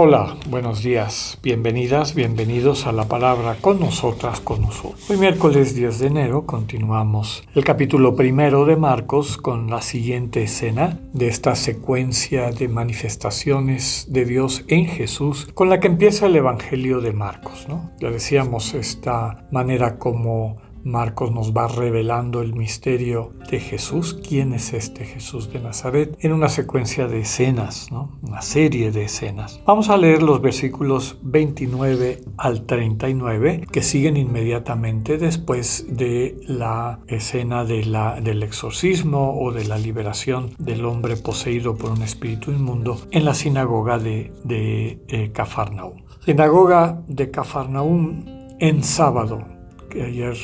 Hola, buenos días, bienvenidas, bienvenidos a la palabra con nosotras, con nosotros. Hoy miércoles 10 de enero continuamos el capítulo primero de Marcos con la siguiente escena de esta secuencia de manifestaciones de Dios en Jesús con la que empieza el Evangelio de Marcos. ¿no? Ya decíamos esta manera como Marcos nos va revelando el misterio de Jesús, quién es este Jesús de Nazaret, en una secuencia de escenas, una serie de escenas. Vamos a leer los versículos 29 al 39 que siguen inmediatamente después de la escena del exorcismo o de la liberación del hombre poseído por un espíritu inmundo en la sinagoga de, de eh, Cafarnaúm. Sinagoga de Cafarnaúm en sábado, que ayer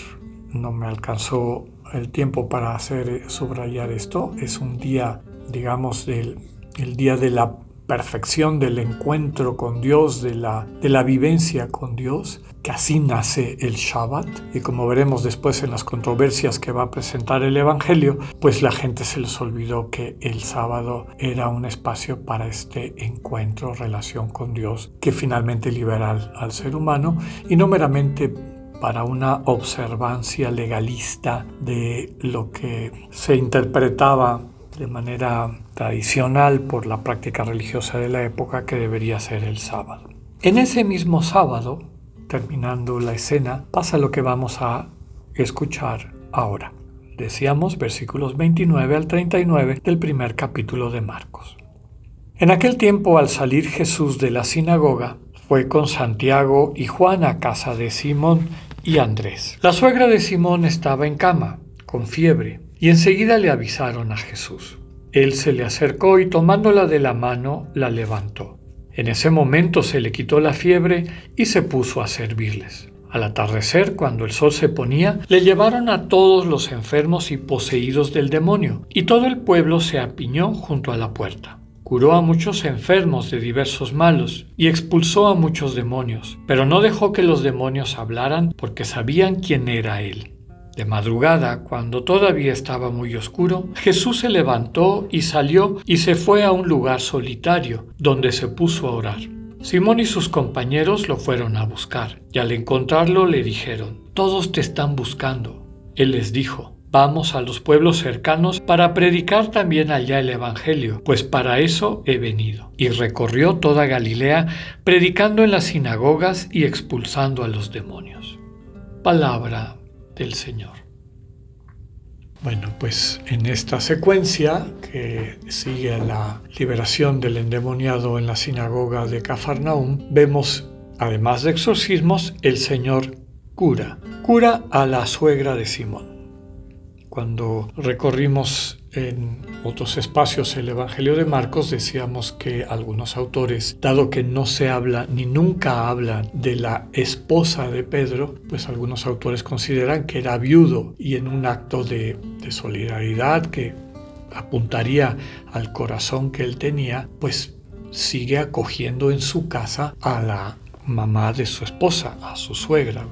no me alcanzó el tiempo para hacer eh, subrayar esto. Es un día, digamos, del el día de la perfección del encuentro con Dios, de la, de la vivencia con Dios, que así nace el Shabbat. Y como veremos después en las controversias que va a presentar el Evangelio, pues la gente se les olvidó que el sábado era un espacio para este encuentro, relación con Dios, que finalmente libera al ser humano y no meramente para una observancia legalista de lo que se interpretaba de manera tradicional por la práctica religiosa de la época que debería ser el sábado. En ese mismo sábado, terminando la escena, pasa lo que vamos a escuchar ahora. Decíamos versículos 29 al 39 del primer capítulo de Marcos. En aquel tiempo, al salir Jesús de la sinagoga, fue con Santiago y Juan a casa de Simón y Andrés. La suegra de Simón estaba en cama, con fiebre, y enseguida le avisaron a Jesús. Él se le acercó y tomándola de la mano, la levantó. En ese momento se le quitó la fiebre y se puso a servirles. Al atardecer, cuando el sol se ponía, le llevaron a todos los enfermos y poseídos del demonio, y todo el pueblo se apiñó junto a la puerta. Curó a muchos enfermos de diversos malos y expulsó a muchos demonios, pero no dejó que los demonios hablaran porque sabían quién era él. De madrugada, cuando todavía estaba muy oscuro, Jesús se levantó y salió y se fue a un lugar solitario, donde se puso a orar. Simón y sus compañeros lo fueron a buscar, y al encontrarlo le dijeron, Todos te están buscando. Él les dijo, Vamos a los pueblos cercanos para predicar también allá el Evangelio, pues para eso he venido. Y recorrió toda Galilea, predicando en las sinagogas y expulsando a los demonios. Palabra del Señor. Bueno, pues en esta secuencia que sigue la liberación del endemoniado en la sinagoga de Cafarnaum, vemos, además de exorcismos, el Señor cura. Cura a la suegra de Simón. Cuando recorrimos en otros espacios el Evangelio de Marcos, decíamos que algunos autores, dado que no se habla ni nunca habla de la esposa de Pedro, pues algunos autores consideran que era viudo y en un acto de, de solidaridad que apuntaría al corazón que él tenía, pues sigue acogiendo en su casa a la mamá de su esposa, a su suegra.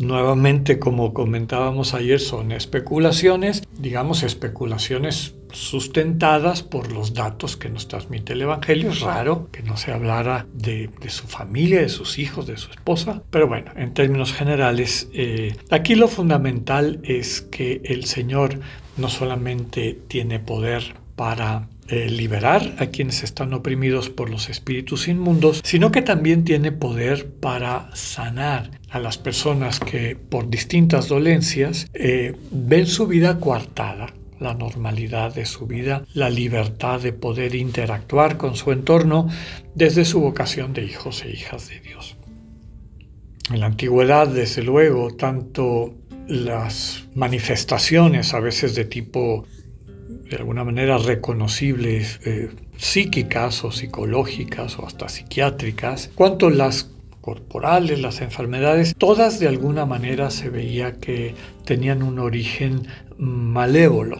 Nuevamente, como comentábamos ayer, son especulaciones, digamos especulaciones sustentadas por los datos que nos transmite el Evangelio. Es raro que no se hablara de, su familia, de sus hijos, de su esposa, pero bueno, en términos generales, eh, aquí lo fundamental es que el Señor no solamente tiene poder para liberar a quienes están oprimidos por los espíritus inmundos, sino que también tiene poder para sanar a las personas que por distintas dolencias eh, ven su vida coartada la normalidad de su vida, la libertad de poder interactuar con su entorno desde su vocación de hijos e hijas de Dios. En la antigüedad, desde luego, tanto las manifestaciones, a veces de tipo de alguna manera reconocibles, eh, psíquicas o psicológicas o hasta psiquiátricas, cuanto las corporales, las enfermedades, todas de alguna manera se veía que tenían un origen malévolo.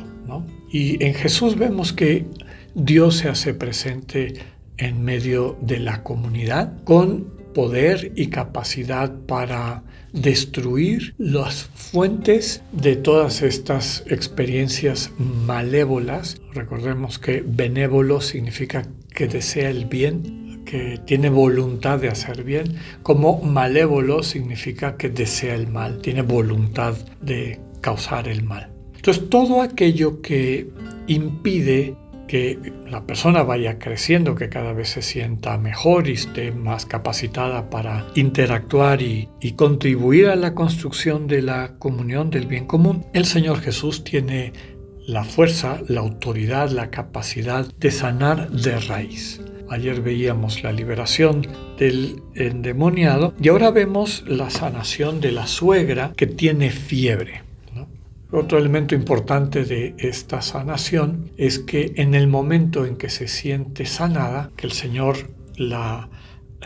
Y en Jesús vemos que Dios se hace presente en medio de la comunidad con poder y capacidad para destruir las fuentes de todas estas experiencias malévolas. Recordemos que benévolo significa que desea el bien, que tiene voluntad de hacer bien, como malévolo significa que desea el mal, tiene voluntad de causar el mal. Entonces todo aquello que impide que la persona vaya creciendo, que cada vez se sienta mejor y esté más capacitada para interactuar y, contribuir a la construcción de la comunión del bien común, el Señor Jesús tiene la fuerza, la autoridad, la capacidad de sanar de raíz. Ayer veíamos la liberación del endemoniado y ahora vemos la sanación de la suegra que tiene fiebre. Otro elemento importante de esta sanación es que en el momento en que se siente sanada, que el Señor la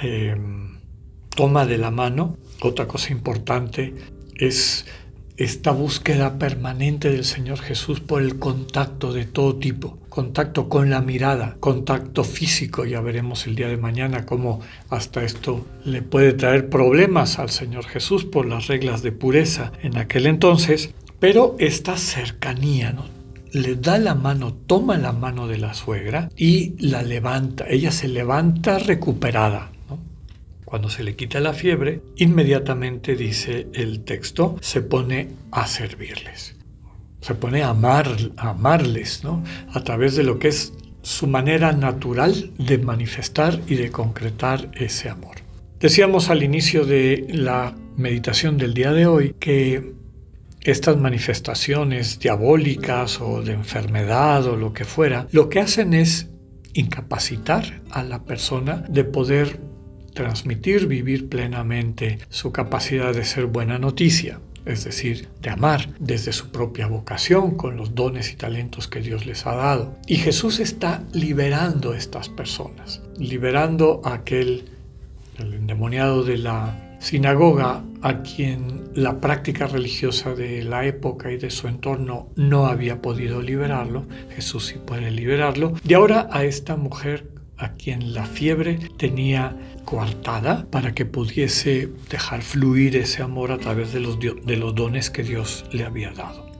eh, toma de la mano, otra cosa importante es esta búsqueda permanente del Señor Jesús por el contacto de todo tipo, contacto con la mirada, contacto físico, ya veremos el día de mañana cómo hasta esto le puede traer problemas al Señor Jesús por las reglas de pureza en aquel entonces, pero esta cercanía, ¿no? Le da la mano, toma la mano de la suegra y la levanta. Ella se levanta recuperada. Cuando se le quita la fiebre, inmediatamente dice el texto, se pone a servirles. Se pone a, amar, a amarles, ¿no? A través de lo que es su manera natural de manifestar y de concretar ese amor. Decíamos al inicio de la meditación del día de hoy que estas manifestaciones diabólicas o de enfermedad o lo que fuera, lo que hacen es incapacitar a la persona de poder transmitir, vivir plenamente su capacidad de ser buena noticia, es decir, de amar desde su propia vocación con los dones y talentos que Dios les ha dado. Y Jesús está liberando a estas personas, liberando a aquel, el endemoniado de la sinagoga a quien la práctica religiosa de la época y de su entorno no había podido liberarlo, Jesús sí puede liberarlo, y ahora a esta mujer a quien la fiebre tenía coartada para que pudiese dejar fluir ese amor a través de los, de los dones que Dios le había dado.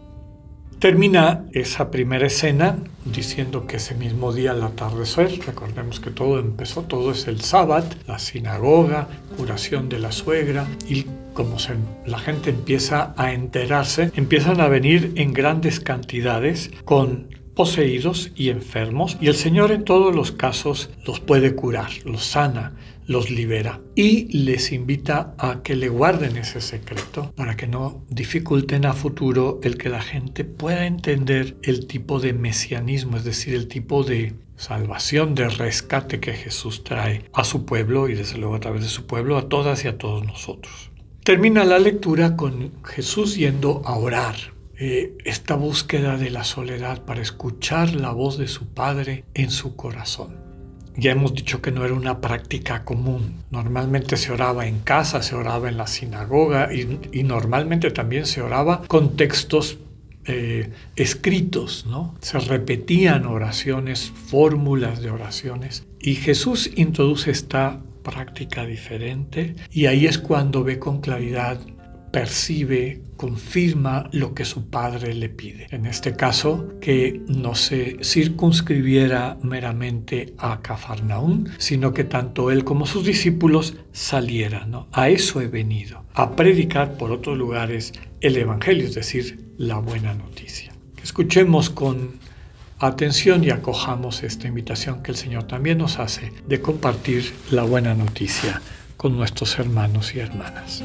Termina esa primera escena diciendo que ese mismo día al atardecer, recordemos que todo empezó, todo es el sábado, la sinagoga, curación de la suegra y como la gente empieza a enterarse, empiezan a venir en grandes cantidades con poseídos y enfermos y el Señor en todos los casos los puede curar, los sana, los libera y les invita a que le guarden ese secreto para que no dificulten a futuro el que la gente pueda entender el tipo de mesianismo, es decir, el tipo de salvación, de rescate que Jesús trae a su pueblo y desde luego a través de su pueblo a todas y a todos nosotros. Termina la lectura con Jesús yendo a orar. Eh, esta búsqueda de la soledad para escuchar la voz de su Padre en su corazón. Ya hemos dicho que no era una práctica común. Normalmente se oraba en casa, se oraba en la sinagoga y, normalmente también se oraba con textos eh, escritos, ¿no? Se repetían oraciones, fórmulas de oraciones. Y Jesús introduce esta práctica diferente y ahí es cuando ve con claridad percibe, confirma lo que su padre le pide. En este caso, que no se circunscribiera meramente a Cafarnaún, sino que tanto él como sus discípulos salieran. A eso he venido, a predicar por otros lugares el Evangelio, es decir, la buena noticia. Escuchemos con atención y acojamos esta invitación que el Señor también nos hace de compartir la buena noticia con nuestros hermanos y hermanas.